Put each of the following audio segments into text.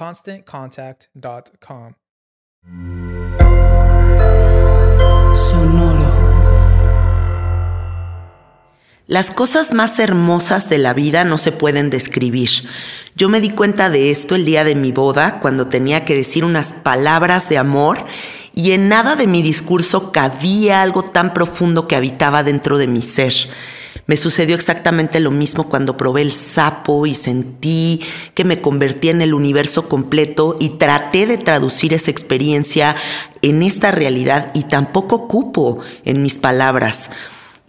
ConstantContact.com. Sonoro. Las cosas más hermosas de la vida no se pueden describir. Yo me di cuenta de esto el día de mi boda, cuando tenía que decir unas palabras de amor y en nada de mi discurso cabía algo tan profundo que habitaba dentro de mi ser. Me sucedió exactamente lo mismo cuando probé el sapo y sentí que me convertí en el universo completo y traté de traducir esa experiencia en esta realidad y tampoco cupo en mis palabras.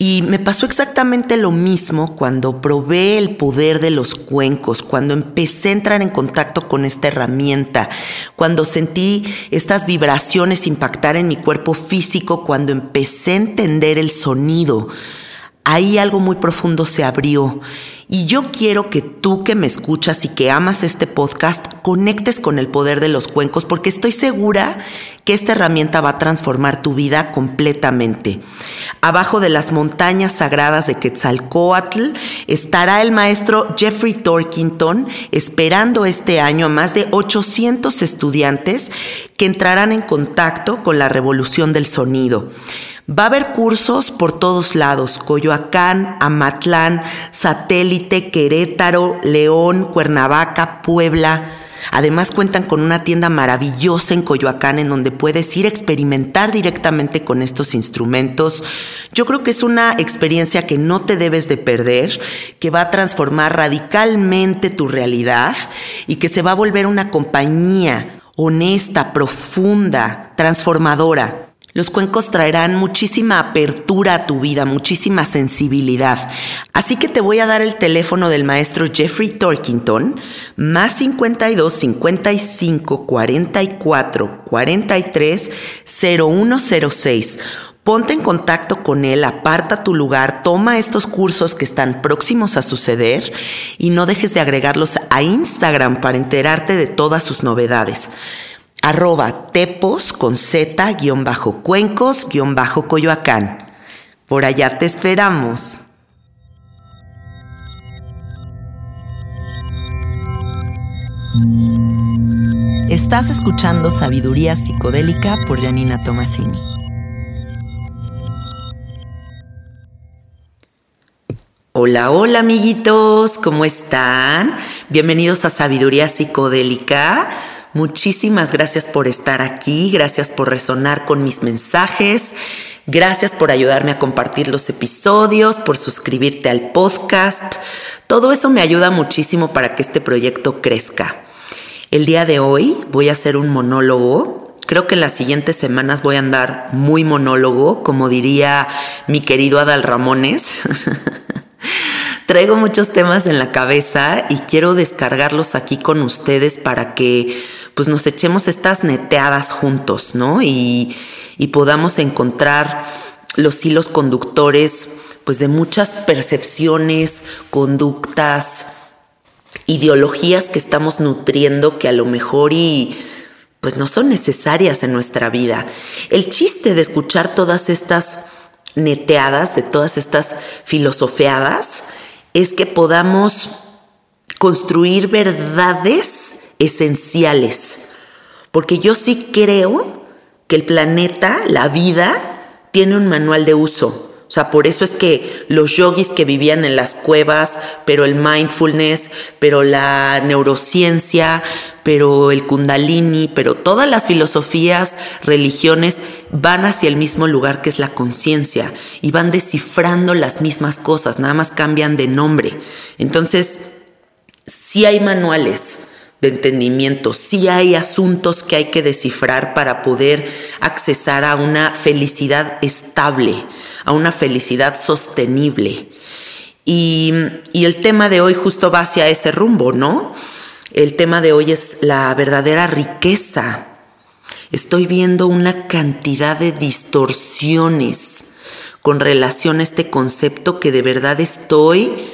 Y me pasó exactamente lo mismo cuando probé el poder de los cuencos, cuando empecé a entrar en contacto con esta herramienta, cuando sentí estas vibraciones impactar en mi cuerpo físico, cuando empecé a entender el sonido ahí algo muy profundo se abrió. Y yo quiero que tú que me escuchas y que amas este podcast conectes con el poder de los cuencos porque estoy segura que esta herramienta va a transformar tu vida completamente. Abajo de las montañas sagradas de Quetzalcoatl estará el maestro Jeffrey Torkington esperando este año a más de 800 estudiantes que entrarán en contacto con la revolución del sonido. Va a haber cursos por todos lados, Coyoacán, Amatlán, Satélite, Querétaro, León, Cuernavaca, Puebla. Además cuentan con una tienda maravillosa en Coyoacán en donde puedes ir a experimentar directamente con estos instrumentos. Yo creo que es una experiencia que no te debes de perder, que va a transformar radicalmente tu realidad y que se va a volver una compañía honesta, profunda, transformadora. Los cuencos traerán muchísima apertura a tu vida, muchísima sensibilidad. Así que te voy a dar el teléfono del maestro Jeffrey Torkington, más 52 55 44 43 0106. Ponte en contacto con él, aparta tu lugar, toma estos cursos que están próximos a suceder y no dejes de agregarlos a Instagram para enterarte de todas sus novedades arroba tepos con z guion bajo cuencos guion bajo coyoacán. Por allá te esperamos. Estás escuchando Sabiduría Psicodélica por Janina Tomasini. Hola, hola amiguitos, ¿cómo están? Bienvenidos a Sabiduría Psicodélica Muchísimas gracias por estar aquí, gracias por resonar con mis mensajes. Gracias por ayudarme a compartir los episodios, por suscribirte al podcast. Todo eso me ayuda muchísimo para que este proyecto crezca. El día de hoy voy a hacer un monólogo. Creo que en las siguientes semanas voy a andar muy monólogo, como diría mi querido Adal Ramones. Traigo muchos temas en la cabeza y quiero descargarlos aquí con ustedes para que pues nos echemos estas neteadas juntos, ¿no? Y, y podamos encontrar los hilos conductores pues de muchas percepciones, conductas, ideologías que estamos nutriendo que a lo mejor y pues no son necesarias en nuestra vida. El chiste de escuchar todas estas neteadas, de todas estas filosofeadas, es que podamos construir verdades esenciales. Porque yo sí creo que el planeta, la vida, tiene un manual de uso. O sea, por eso es que los yogis que vivían en las cuevas, pero el mindfulness, pero la neurociencia, pero el kundalini, pero todas las filosofías, religiones van hacia el mismo lugar que es la conciencia y van descifrando las mismas cosas, nada más cambian de nombre. Entonces, sí hay manuales de entendimiento, sí hay asuntos que hay que descifrar para poder accesar a una felicidad estable a una felicidad sostenible. Y, el tema de hoy justo va hacia ese rumbo, ¿no? El tema de hoy es la verdadera riqueza. Estoy viendo una cantidad de distorsiones con relación a este concepto que de verdad estoy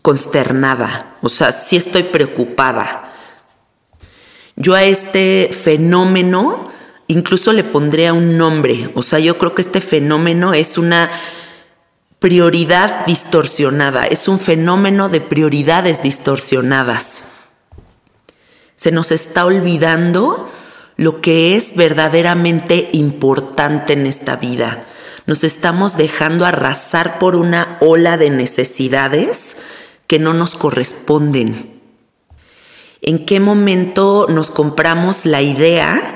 consternada, o sea, sí estoy preocupada. Yo a este fenómeno incluso le pondría un nombre. O sea, yo creo que este fenómeno es una prioridad distorsionada, es un fenómeno de prioridades distorsionadas. Se nos está olvidando lo que es verdaderamente importante en esta vida. Nos estamos dejando arrasar por una ola de necesidades que no nos corresponden. ¿En qué momento nos compramos la idea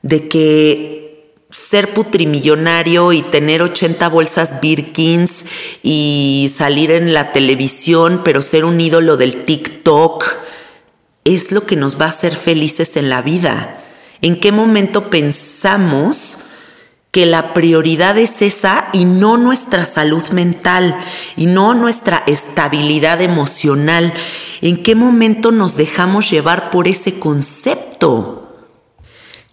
de que ser putrimillonario y tener 80 bolsas Birkins y salir en la televisión, pero ser un ídolo del TikTok, es lo que nos va a hacer felices en la vida. ¿En qué momento pensamos que la prioridad es esa y no nuestra salud mental y no nuestra estabilidad emocional? ¿En qué momento nos dejamos llevar por ese concepto?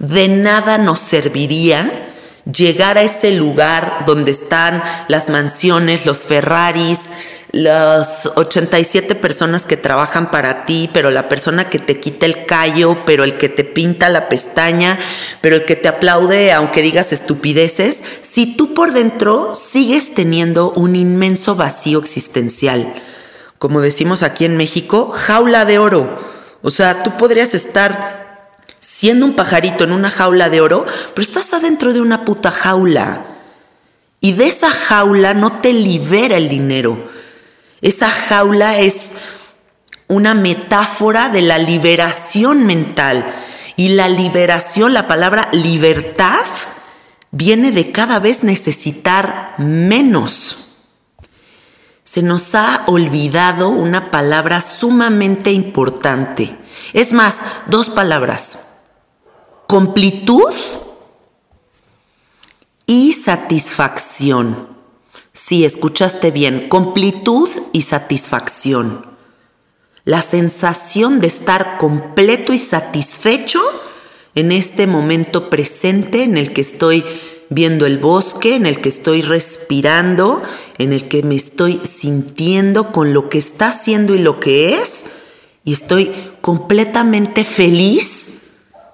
de nada nos serviría llegar a ese lugar donde están las mansiones, los Ferraris, las 87 personas que trabajan para ti, pero la persona que te quita el callo, pero el que te pinta la pestaña, pero el que te aplaude aunque digas estupideces, si tú por dentro sigues teniendo un inmenso vacío existencial. Como decimos aquí en México, jaula de oro. O sea, tú podrías estar siendo un pajarito en una jaula de oro, pero estás adentro de una puta jaula. Y de esa jaula no te libera el dinero. Esa jaula es una metáfora de la liberación mental. Y la liberación, la palabra libertad, viene de cada vez necesitar menos. Se nos ha olvidado una palabra sumamente importante. Es más, dos palabras completud y satisfacción. Si escuchaste bien, completud y satisfacción. La sensación de estar completo y satisfecho en este momento presente en el que estoy viendo el bosque, en el que estoy respirando, en el que me estoy sintiendo con lo que está haciendo y lo que es, y estoy completamente feliz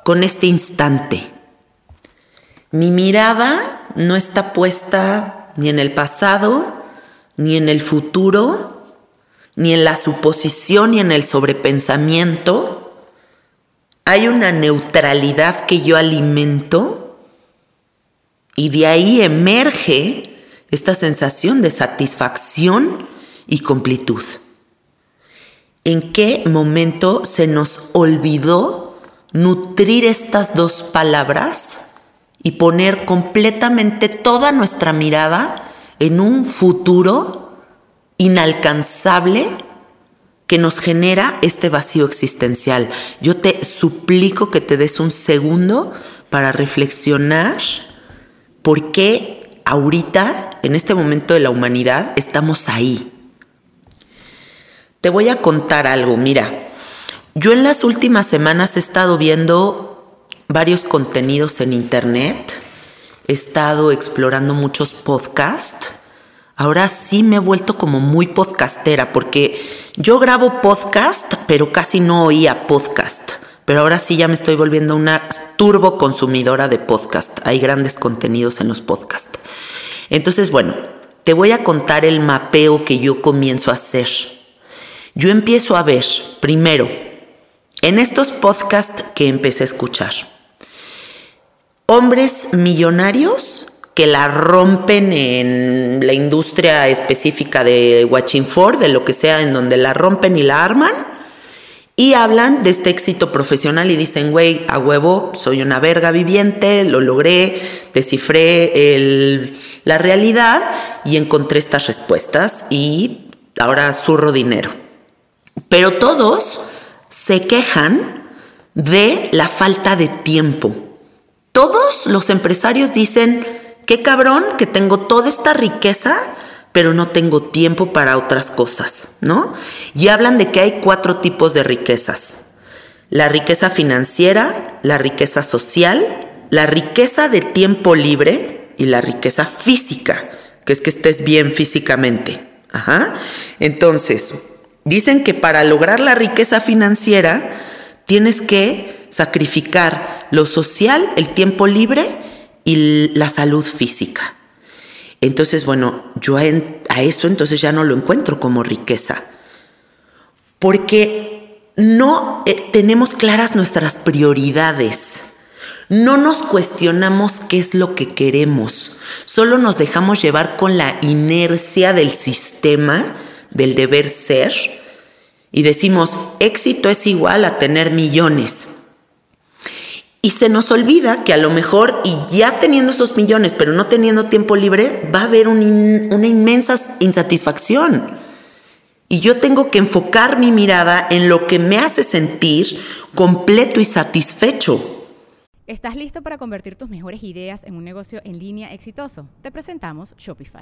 con este instante. Mi mirada no está puesta ni en el pasado, ni en el futuro, ni en la suposición, ni en el sobrepensamiento. Hay una neutralidad que yo alimento y de ahí emerge esta sensación de satisfacción y completud. ¿En qué momento se nos olvidó nutrir estas dos palabras y poner completamente toda nuestra mirada en un futuro inalcanzable que nos genera este vacío existencial. Yo te suplico que te des un segundo para reflexionar por qué ahorita, en este momento de la humanidad, estamos ahí. Te voy a contar algo, mira, yo en las últimas semanas he estado viendo varios contenidos en internet, he estado explorando muchos podcasts, ahora sí me he vuelto como muy podcastera porque yo grabo podcast, pero casi no oía podcast. Pero ahora sí ya me estoy volviendo una turbo consumidora de podcast. Hay grandes contenidos en los podcasts. Entonces, bueno, te voy a contar el mapeo que yo comienzo a hacer. Yo empiezo a ver, primero, en estos podcasts que empecé a escuchar, hombres millonarios que la rompen en la industria específica de Watching For, de lo que sea, en donde la rompen y la arman. Y hablan de este éxito profesional y dicen, güey, a huevo, soy una verga viviente, lo logré, descifré la realidad y encontré estas respuestas y ahora zurro dinero. Pero todos se quejan de la falta de tiempo. Todos los empresarios dicen, Qué cabrón que tengo toda esta riqueza, pero no tengo tiempo para otras cosas, ¿no? Y hablan de que hay cuatro tipos de riquezas. La riqueza financiera, la riqueza social, la riqueza de tiempo libre y la riqueza física, que es que estés bien físicamente. Ajá. Entonces, dicen que para lograr la riqueza financiera tienes que sacrificar lo social, el tiempo libre y la salud física. Entonces, bueno, yo a, eso entonces ya no lo encuentro como riqueza, porque no eh, tenemos claras nuestras prioridades. No nos cuestionamos qué es lo que queremos, solo nos dejamos llevar con la inercia del sistema, del deber ser, y decimos, éxito es igual a tener millones. Y se nos olvida que a lo mejor, y ya teniendo esos millones, pero no teniendo tiempo libre, va a haber una inmensa insatisfacción. Y yo tengo que enfocar mi mirada en lo que me hace sentir completo y satisfecho. ¿Estás listo para convertir tus mejores ideas en un negocio en línea exitoso? Te presentamos Shopify.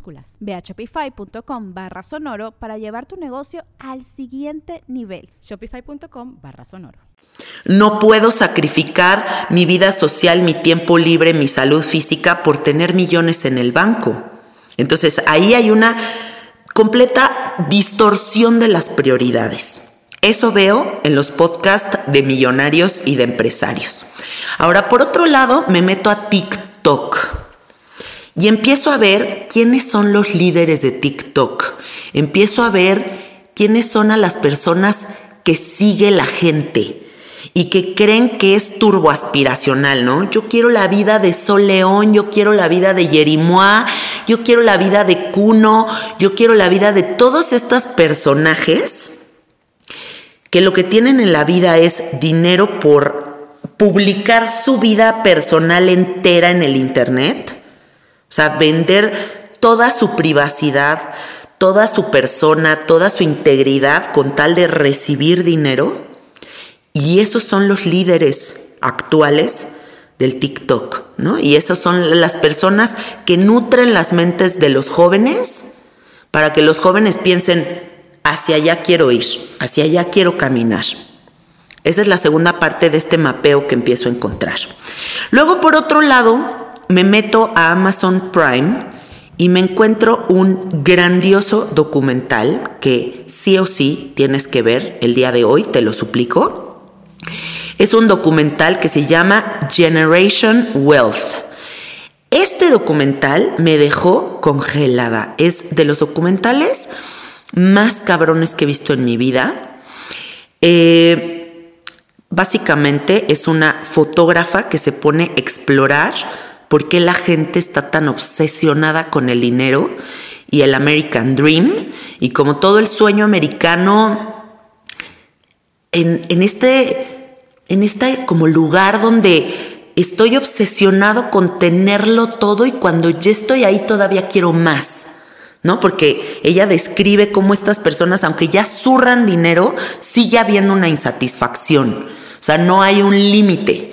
Ve a shopify.com barra sonoro para llevar tu negocio al siguiente nivel. Shopify.com barra sonoro. No puedo sacrificar mi vida social, mi tiempo libre, mi salud física por tener millones en el banco. Entonces ahí hay una completa distorsión de las prioridades. Eso veo en los podcasts de millonarios y de empresarios. Ahora, por otro lado, me meto a TikTok. Y empiezo a ver quiénes son los líderes de TikTok. Empiezo a ver quiénes son a las personas que sigue la gente y que creen que es turboaspiracional, ¿no? Yo quiero la vida de Sol León, yo quiero la vida de Yerimoa, yo quiero la vida de Kuno, yo quiero la vida de todos estos personajes que lo que tienen en la vida es dinero por publicar su vida personal entera en el Internet o sea, vender toda su privacidad, toda su persona, toda su integridad con tal de recibir dinero. Y esos son los líderes actuales del TikTok, ¿no? Y esas son las personas que nutren las mentes de los jóvenes para que los jóvenes piensen, hacia allá quiero ir, hacia allá quiero caminar. Esa es la segunda parte de este mapeo que empiezo a encontrar. Luego, por otro lado, me meto a Amazon Prime y me encuentro un grandioso documental que sí o sí tienes que ver el día de hoy, te lo suplico. Es un documental que se llama Generation Wealth. Este documental me dejó congelada. Es de los documentales más cabrones que he visto en mi vida. Eh, básicamente es una fotógrafa que se pone a explorar por qué la gente está tan obsesionada con el dinero y el American Dream. Y como todo el sueño americano, en, en este, en este como lugar donde estoy obsesionado con tenerlo todo y cuando ya estoy ahí todavía quiero más. ¿no? Porque ella describe cómo estas personas, aunque ya zurran dinero, sigue habiendo una insatisfacción. O sea, no hay un límite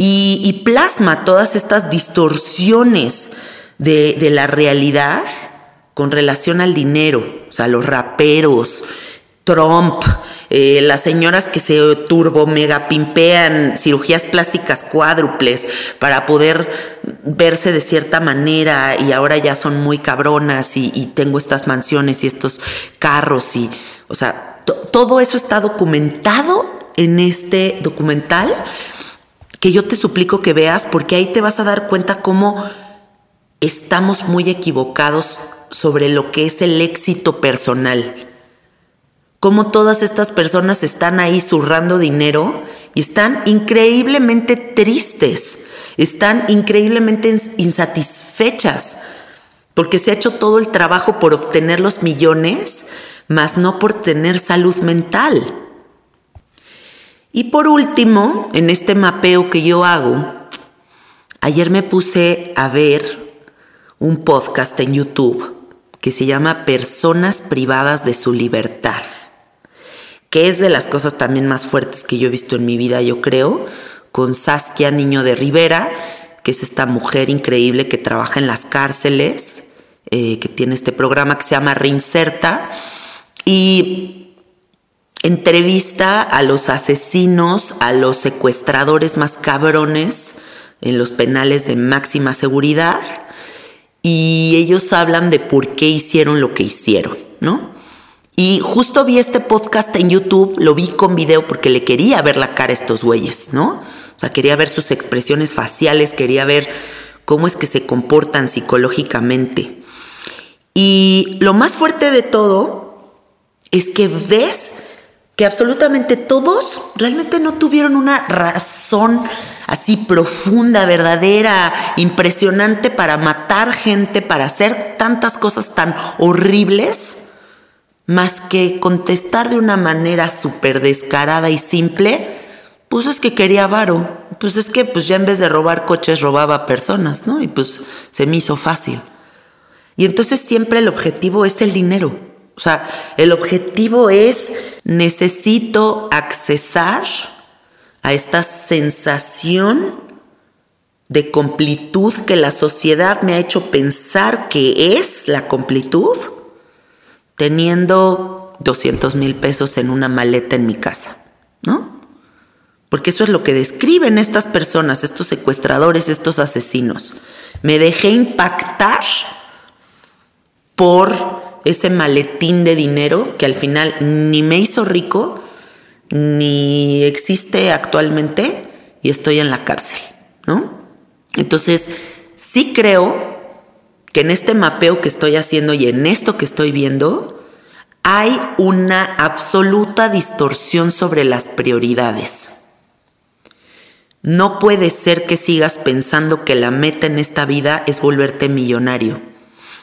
y, plasma todas estas distorsiones de, la realidad con relación al dinero, o sea, los raperos, Trump, eh, las señoras que se turbo mega pimpean cirugías plásticas cuádruples para poder verse de cierta manera y ahora ya son muy cabronas y, tengo estas mansiones y estos carros y, o sea, todo eso está documentado en este documental que yo te suplico que veas porque ahí te vas a dar cuenta cómo estamos muy equivocados sobre lo que es el éxito personal. Cómo todas estas personas están ahí zurrando dinero y están increíblemente tristes, están increíblemente insatisfechas, porque se ha hecho todo el trabajo por obtener los millones, mas no por tener salud mental. Y por último, en este mapeo que yo hago, ayer me puse a ver un podcast en YouTube que se llama Personas privadas de su libertad, que es de las cosas también más fuertes que yo he visto en mi vida, yo creo, con Saskia Niño de Rivera, que es esta mujer increíble que trabaja en las cárceles, eh, que tiene este programa que se llama Reinserta. Y entrevista a los asesinos, a los secuestradores más cabrones en los penales de máxima seguridad y ellos hablan de por qué hicieron lo que hicieron, ¿no? Y justo vi este podcast en YouTube, lo vi con video porque le quería ver la cara a estos güeyes, ¿no? O sea, quería ver sus expresiones faciales, quería ver cómo es que se comportan psicológicamente. Y lo más fuerte de todo es que ves que absolutamente todos realmente no tuvieron una razón así profunda, verdadera, impresionante para matar gente, para hacer tantas cosas tan horribles, más que contestar de una manera súper descarada y simple, pues es que quería varo, pues es que pues ya en vez de robar coches robaba personas, ¿no? Y pues se me hizo fácil. Y entonces siempre el objetivo es el dinero. O sea, el objetivo es necesito accesar a esta sensación de completud que la sociedad me ha hecho pensar que es la completud, teniendo 200 mil pesos en una maleta en mi casa, ¿no? Porque eso es lo que describen estas personas, estos secuestradores, estos asesinos. Me dejé impactar por ese maletín de dinero que al final ni me hizo rico, ni existe actualmente y estoy en la cárcel, ¿no? Entonces, sí creo que en este mapeo que estoy haciendo y en esto que estoy viendo, hay una absoluta distorsión sobre las prioridades. No puede ser que sigas pensando que la meta en esta vida es volverte millonario.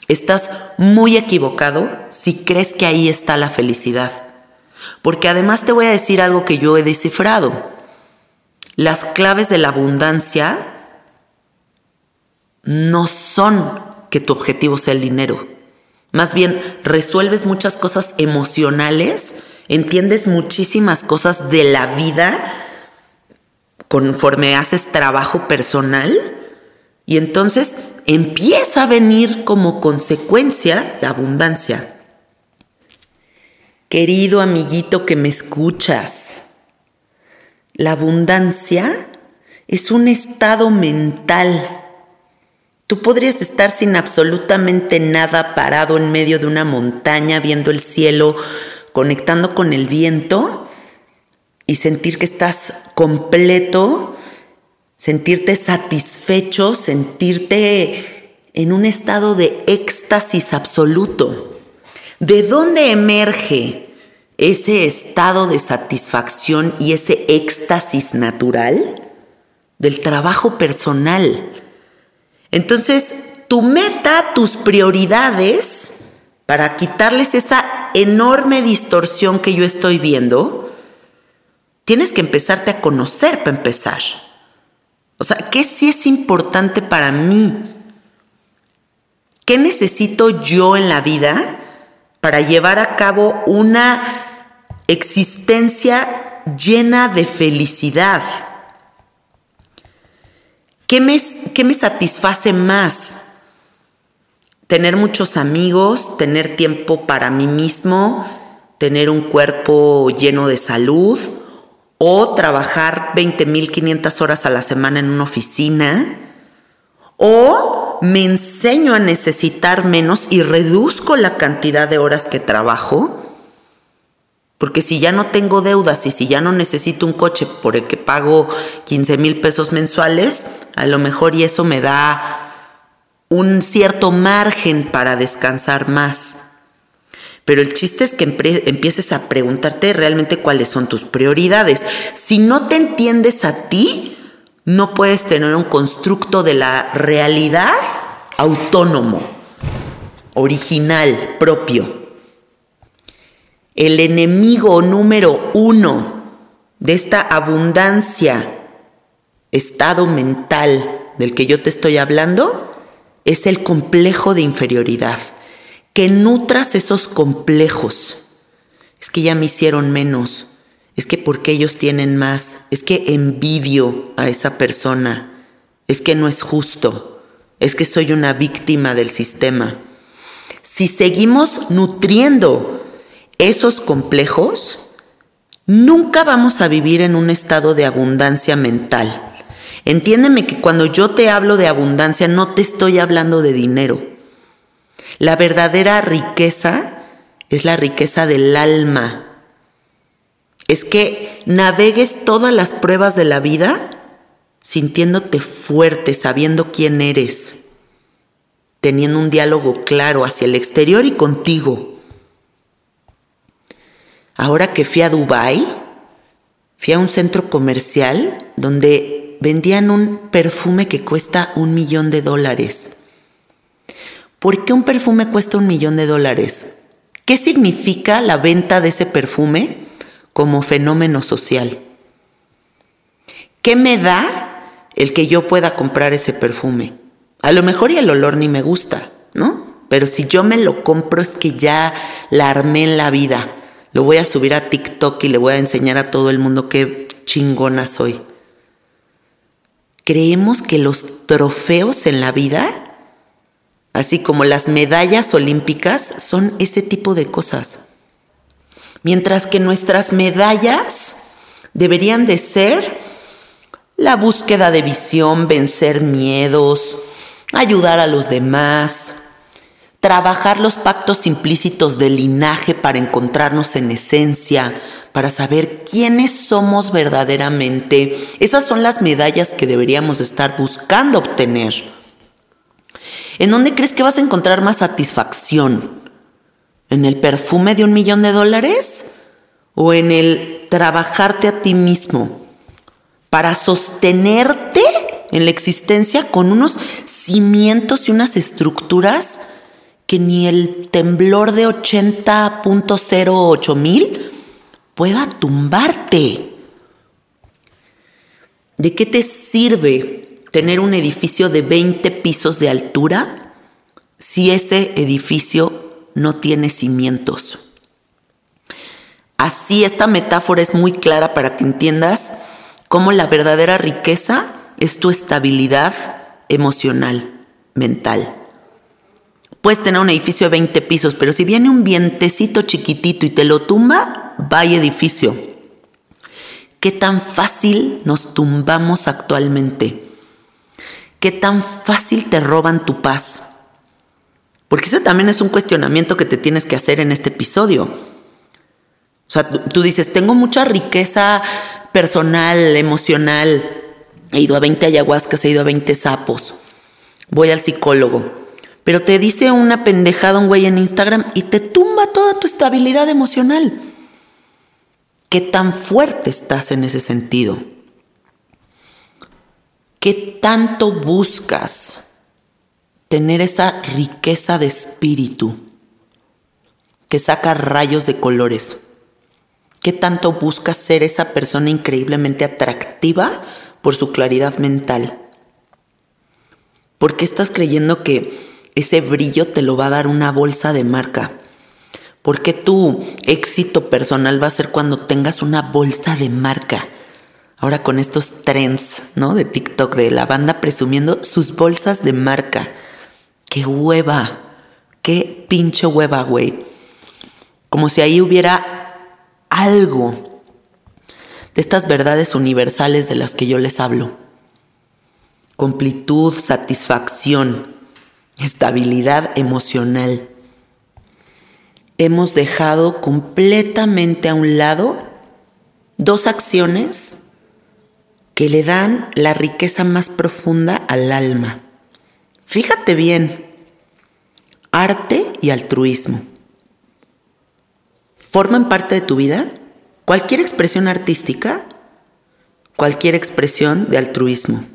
Estás muy equivocado si crees que ahí está la felicidad. Porque además te voy a decir algo que yo he descifrado. Las claves de la abundancia no son que tu objetivo sea el dinero. Más bien, resuelves muchas cosas emocionales, entiendes muchísimas cosas de la vida conforme haces trabajo personal y entonces empieza a venir como consecuencia la abundancia. Querido amiguito que me escuchas, la abundancia es un estado mental. Tú podrías estar sin absolutamente nada parado en medio de una montaña, viendo el cielo, conectando con el viento y sentir que estás completo, sentirte satisfecho, sentirte en un estado de éxtasis absoluto. ¿De dónde emerge ese estado de satisfacción y ese éxtasis natural? Del trabajo personal entonces, tu meta, tus prioridades, para quitarles esa enorme distorsión que yo estoy viendo, tienes que empezarte a conocer para empezar. O sea, ¿qué sí es importante para mí? ¿Qué necesito yo en la vida para llevar a cabo una existencia llena de felicidad? ¿Qué me, me satisface más? Tener muchos amigos, tener tiempo para mí mismo, tener un cuerpo lleno de salud o trabajar 20.500 horas a la semana en una oficina o me enseño a necesitar menos y reduzco la cantidad de horas que trabajo porque si ya no tengo deudas y si ya no necesito un coche por el que pago 15 mil pesos mensuales, a lo mejor y eso me da un cierto margen para descansar más. Pero el chiste es que empieces a preguntarte realmente cuáles son tus prioridades. Si no te entiendes a ti, no puedes tener un constructo de la realidad autónomo, original, propio el enemigo número uno de esta abundancia, estado mental del que yo te estoy hablando, es el complejo de inferioridad. Que nutras esos complejos. Es que ya me hicieron menos. Es que porque ellos tienen más. Es que envidio a esa persona. Es que no es justo. Es que soy una víctima del sistema. Si seguimos nutriendo esos complejos, nunca vamos a vivir en un estado de abundancia mental. Entiéndeme que cuando yo te hablo de abundancia no te estoy hablando de dinero. La verdadera riqueza es la riqueza del alma. Es que navegues todas las pruebas de la vida sintiéndote fuerte, sabiendo quién eres, teniendo un diálogo claro hacia el exterior y contigo. Ahora que fui a Dubai, fui a un centro comercial donde vendían un perfume que cuesta un millón de dólares. ¿Por qué un perfume cuesta un millón de dólares? ¿Qué significa la venta de ese perfume como fenómeno social? ¿Qué me da el que yo pueda comprar ese perfume? A lo mejor y el olor ni me gusta, ¿no? Pero si yo me lo compro es que ya la armé en la vida lo voy a subir a TikTok y le voy a enseñar a todo el mundo qué chingona soy. Creemos que los trofeos en la vida, así como las medallas olímpicas, son ese tipo de cosas. Mientras que nuestras medallas deberían de ser la búsqueda de visión, vencer miedos, ayudar a los demás, trabajar los pactos implícitos del linaje para encontrarnos en esencia, para saber quiénes somos verdaderamente. Esas son las medallas que deberíamos estar buscando obtener. ¿En dónde crees que vas a encontrar más satisfacción? ¿En el perfume de un millón de dólares? ¿O en el trabajarte a ti mismo para sostenerte en la existencia con unos cimientos y unas estructuras que ni el temblor de 80.08 mil pueda tumbarte. ¿De qué te sirve tener un edificio de 20 pisos de altura si ese edificio no tiene cimientos? Así esta metáfora es muy clara para que entiendas cómo la verdadera riqueza es tu estabilidad emocional, mental. Puedes tener un edificio de 20 pisos, pero si viene un vientecito chiquitito y te lo tumba, vaya edificio. ¿Qué tan fácil nos tumbamos actualmente? ¿Qué tan fácil te roban tu paz? Porque ese también es un cuestionamiento que te tienes que hacer en este episodio. O sea, tú, dices, tengo mucha riqueza personal, emocional. He ido a 20 ayahuascas, he ido a 20 sapos. Voy al psicólogo. Pero te dice una pendejada un güey en Instagram y te tumba toda tu estabilidad emocional. ¿Qué tan fuerte estás en ese sentido? ¿Qué tanto buscas tener esa riqueza de espíritu que saca rayos de colores? ¿Qué tanto buscas ser esa persona increíblemente atractiva por su claridad mental? ¿Por qué estás creyendo que ese brillo te lo va a dar una bolsa de marca? ¿Por qué tu éxito personal va a ser cuando tengas una bolsa de marca? Ahora con estos trends, ¿no? De TikTok, de la banda presumiendo sus bolsas de marca. ¡Qué hueva! ¡Qué pinche hueva, güey! Como si ahí hubiera algo de estas verdades universales de las que yo les hablo. Completud, satisfacción, estabilidad emocional hemos dejado completamente a un lado dos acciones que le dan la riqueza más profunda al alma. Fíjate bien, arte y altruismo. ¿Forman parte de tu vida? Cualquier expresión artística, cualquier expresión de altruismo.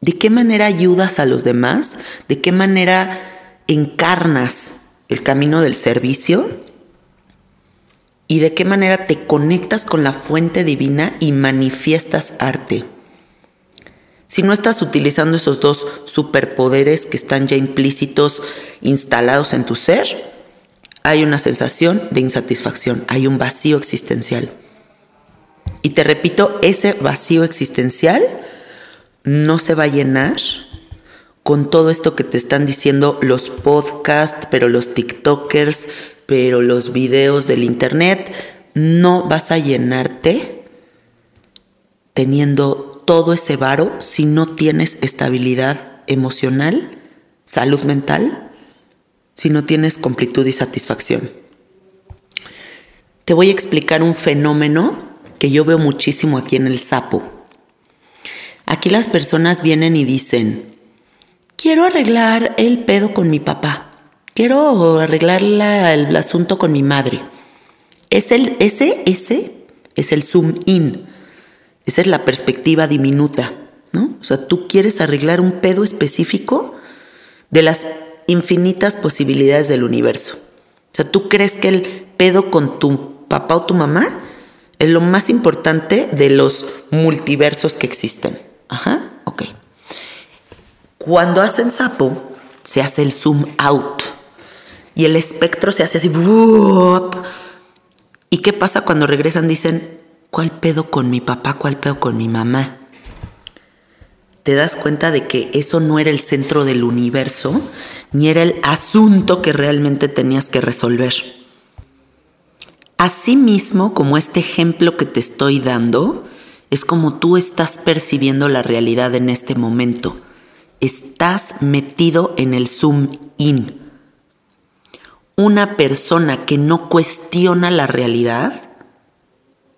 ¿De qué manera ayudas a los demás? ¿De qué manera encarnas el camino del servicio y de qué manera te conectas con la fuente divina y manifiestas arte. Si no estás utilizando esos dos superpoderes que están ya implícitos, instalados en tu ser, hay una sensación de insatisfacción, hay un vacío existencial. Y te repito, ese vacío existencial no se va a llenar con todo esto que te están diciendo los podcasts, pero los TikTokers, pero los videos del Internet, no vas a llenarte teniendo todo ese varo si no tienes estabilidad emocional, salud mental, si no tienes completud y satisfacción. Te voy a explicar un fenómeno que yo veo muchísimo aquí en el sapo. Aquí las personas vienen y dicen, quiero arreglar el pedo con mi papá. Quiero arreglar el asunto con mi madre. Es el, ese, ese es el zoom in. Esa es la perspectiva diminuta, ¿no? O sea, tú quieres arreglar un pedo específico de las infinitas posibilidades del universo. O sea, tú crees que el pedo con tu papá o tu mamá es lo más importante de los multiversos que existen. Ajá, ok. Cuando hacen sapo, se hace el zoom out y el espectro se hace así. ¿Y qué pasa cuando regresan? Dicen, ¿cuál pedo con mi papá? ¿Cuál pedo con mi mamá? Te das cuenta de que eso no era el centro del universo, ni era el asunto que realmente tenías que resolver. Asimismo, como este ejemplo que te estoy dando, es como tú estás percibiendo la realidad en este momento estás metido en el zoom in. Una persona que no cuestiona la realidad,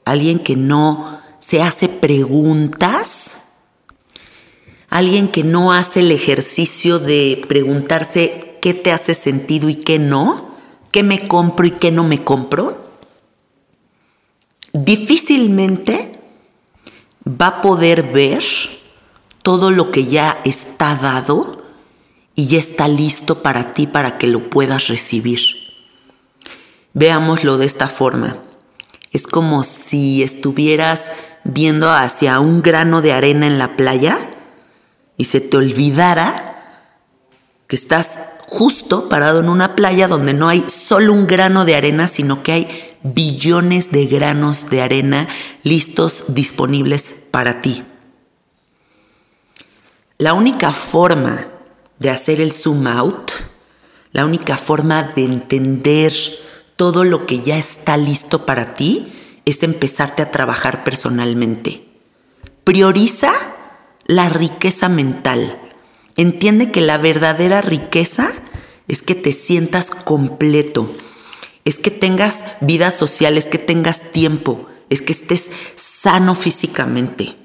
alguien que no se hace preguntas, alguien que no hace el ejercicio de preguntarse qué te hace sentido y qué no, qué me compro y qué no me compro, difícilmente va a poder ver todo lo que ya está dado y ya está listo para ti para que lo puedas recibir. Veámoslo de esta forma. Es como si estuvieras viendo hacia un grano de arena en la playa y se te olvidara que estás justo parado en una playa donde no hay solo un grano de arena, sino que hay billones de granos de arena listos, disponibles para ti. La única forma de hacer el zoom out, la única forma de entender todo lo que ya está listo para ti, es empezarte a trabajar personalmente. Prioriza la riqueza mental. Entiende que la verdadera riqueza es que te sientas completo, es que tengas vida social, es que tengas tiempo, es que estés sano físicamente.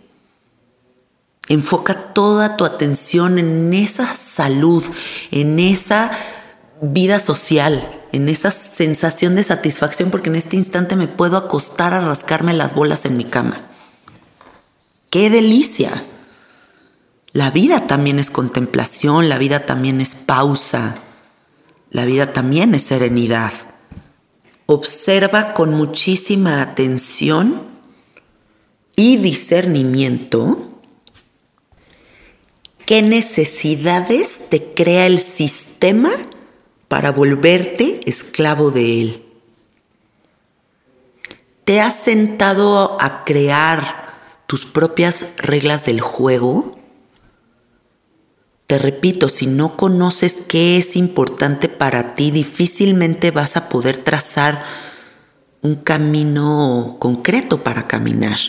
Enfoca toda tu atención en esa salud, en esa vida social, en esa sensación de satisfacción, porque en este instante me puedo acostar a rascarme las bolas en mi cama. ¡Qué delicia! La vida también es contemplación, la vida también es pausa, la vida también es serenidad. Observa con muchísima atención y discernimiento qué necesidades te crea el sistema para volverte esclavo de él. ¿Te has sentado a crear tus propias reglas del juego? Te repito, si no conoces qué es importante para ti, difícilmente vas a poder trazar un camino concreto para caminar.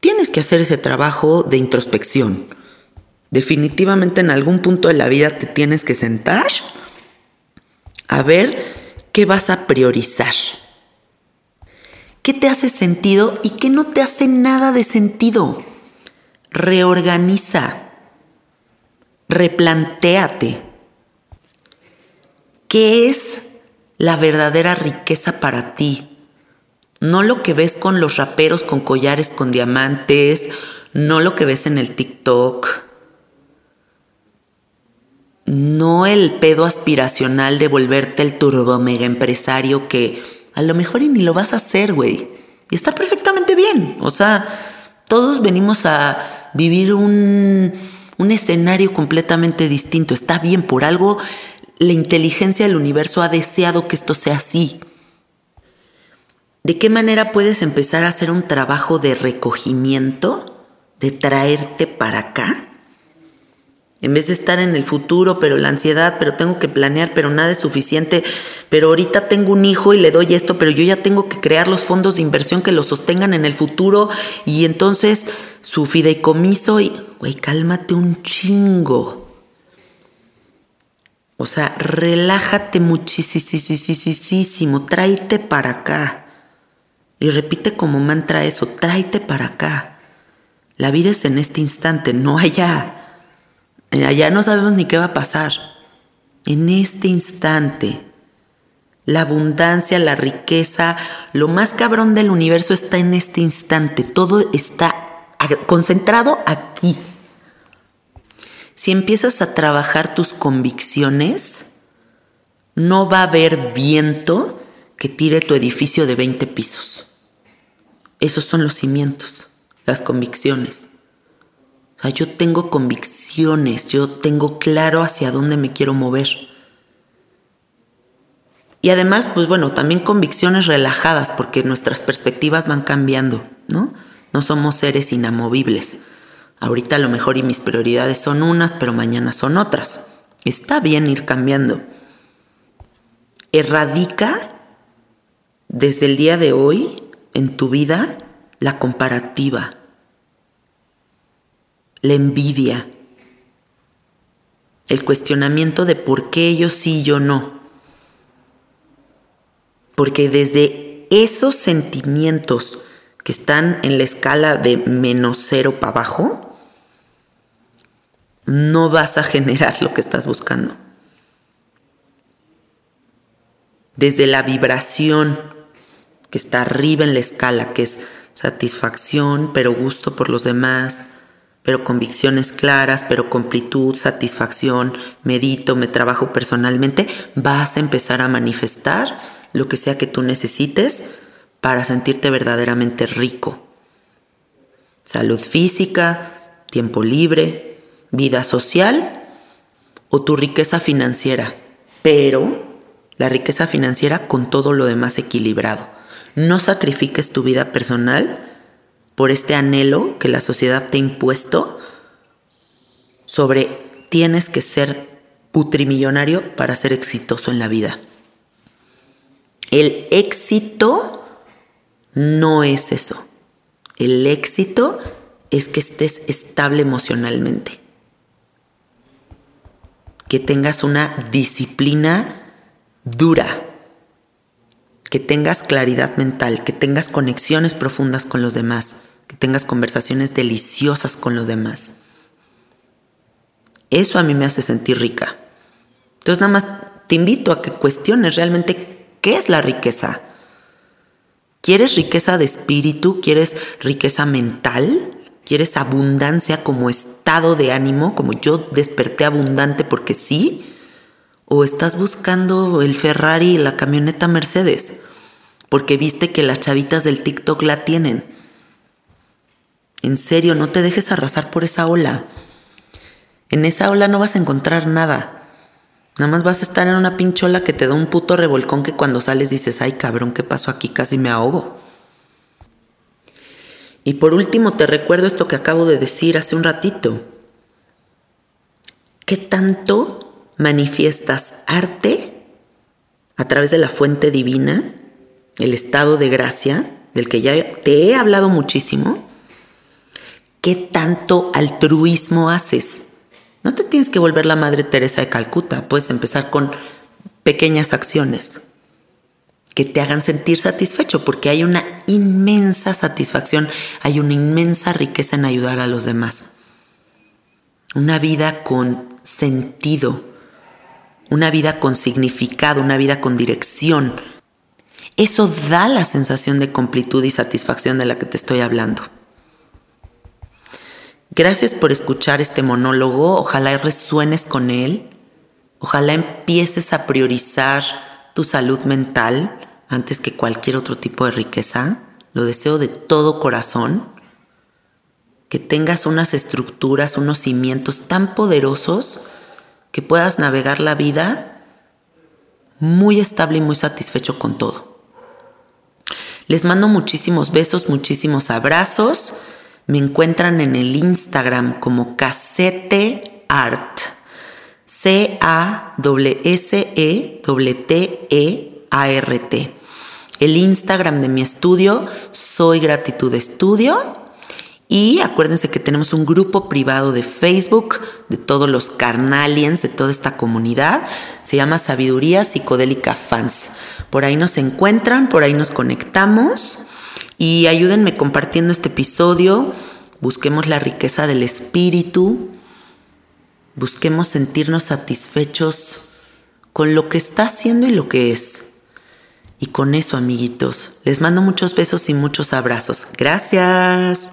Tienes que hacer ese trabajo de introspección Definitivamente en algún punto de la vida te tienes que sentar a ver qué vas a priorizar. ¿Qué te hace sentido y qué no te hace nada de sentido? Reorganiza. Replantéate. ¿Qué es la verdadera riqueza para ti? No lo que ves con los raperos con collares con diamantes, no lo que ves en el TikTok, no el pedo aspiracional de volverte el turbo mega empresario que a lo mejor y ni lo vas a hacer, güey. Y está perfectamente bien. O sea, todos venimos a vivir un, un escenario completamente distinto. Está bien, por algo la inteligencia del universo ha deseado que esto sea así. ¿De qué manera puedes empezar a hacer un trabajo de recogimiento, de traerte para acá? En vez de estar en el futuro, pero la ansiedad, pero tengo que planear, pero nada es suficiente, pero ahorita tengo un hijo y le doy esto, pero yo ya tengo que crear los fondos de inversión que lo sostengan en el futuro y entonces su fideicomiso y, güey, cálmate un chingo. O sea, relájate muchísimo, tráete para acá. Y repite como mantra eso, tráete para acá. La vida es en este instante, no allá. Allá no sabemos ni qué va a pasar. En este instante, la abundancia, la riqueza, lo más cabrón del universo está en este instante. Todo está concentrado aquí. Si empiezas a trabajar tus convicciones, no va a haber viento que tire tu edificio de 20 pisos. Esos son los cimientos, las convicciones. O sea, yo tengo convicciones, yo tengo claro hacia dónde me quiero mover. Y además, pues bueno, también convicciones relajadas, porque nuestras perspectivas van cambiando, ¿no? No somos seres inamovibles. Ahorita a lo mejor y mis prioridades son unas, pero mañana son otras. Está bien ir cambiando. Erradica desde el día de hoy en tu vida la comparativa la envidia, el cuestionamiento de por qué ellos sí y yo no. Porque desde esos sentimientos que están en la escala de menos cero para abajo, no vas a generar lo que estás buscando. Desde la vibración que está arriba en la escala, que es satisfacción, pero gusto por los demás, pero convicciones claras, pero completud, satisfacción, medito, me trabajo personalmente, vas a empezar a manifestar lo que sea que tú necesites para sentirte verdaderamente rico. Salud física, tiempo libre, vida social o tu riqueza financiera, pero la riqueza financiera con todo lo demás equilibrado. No sacrifiques tu vida personal por este anhelo que la sociedad te ha impuesto sobre tienes que ser putrimillonario para ser exitoso en la vida. El éxito No es eso. El éxito es que estés estable emocionalmente. Que tengas una disciplina dura. Que tengas claridad mental, que tengas conexiones profundas con los demás, que tengas conversaciones deliciosas con los demás. Eso a mí me hace sentir rica. Entonces nada más te invito a que cuestiones realmente qué es la riqueza. ¿Quieres riqueza de espíritu? ¿Quieres riqueza mental? ¿Quieres abundancia como estado de ánimo? Como yo desperté abundante porque sí. ¿O estás buscando el Ferrari y la camioneta Mercedes? Porque viste que las chavitas del TikTok la tienen. En serio, no te dejes arrasar por esa ola. En esa ola no vas a encontrar nada. Nada más vas a estar en una pinchola que te da un puto revolcón que cuando sales dices, ay cabrón, ¿qué pasó aquí? Casi me ahogo. Y por último te recuerdo esto que acabo de decir hace un ratito. ¿Qué tanto manifiestas arte a través de la fuente divina, el estado de gracia, del que ya te he hablado muchísimo? ¿Qué tanto altruismo haces? No te tienes que volver la Madre Teresa de Calcuta, puedes empezar con pequeñas acciones que te hagan sentir satisfecho, porque hay una inmensa satisfacción, hay una inmensa riqueza en ayudar a los demás. Una vida con sentido, una vida con significado, una vida con dirección. Eso da la sensación de completud y satisfacción de la que te estoy hablando. Gracias por escuchar este monólogo, ojalá resuenes con él, ojalá empieces a priorizar tu salud mental antes que cualquier otro tipo de riqueza. Lo deseo de todo corazón. Que tengas unas estructuras, unos cimientos tan poderosos que puedas navegar la vida muy estable y muy satisfecho con todo. Les mando muchísimos besos, muchísimos abrazos. Me encuentran en el Instagram como Casete Art. C-A-S-E-T-E-A-R-T. El Instagram de mi estudio, Soy Gratitud Estudio. Y acuérdense que tenemos un grupo privado de Facebook de todos los carnaliens de toda esta comunidad. Se llama Sabiduría Psicodélica Fans. Por ahí nos encuentran, por ahí nos conectamos. Y ayúdenme compartiendo este episodio. Busquemos la riqueza del espíritu. Busquemos sentirnos satisfechos con lo que está haciendo y lo que es. Y con eso, amiguitos, les mando muchos besos y muchos abrazos. Gracias.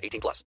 18 plus.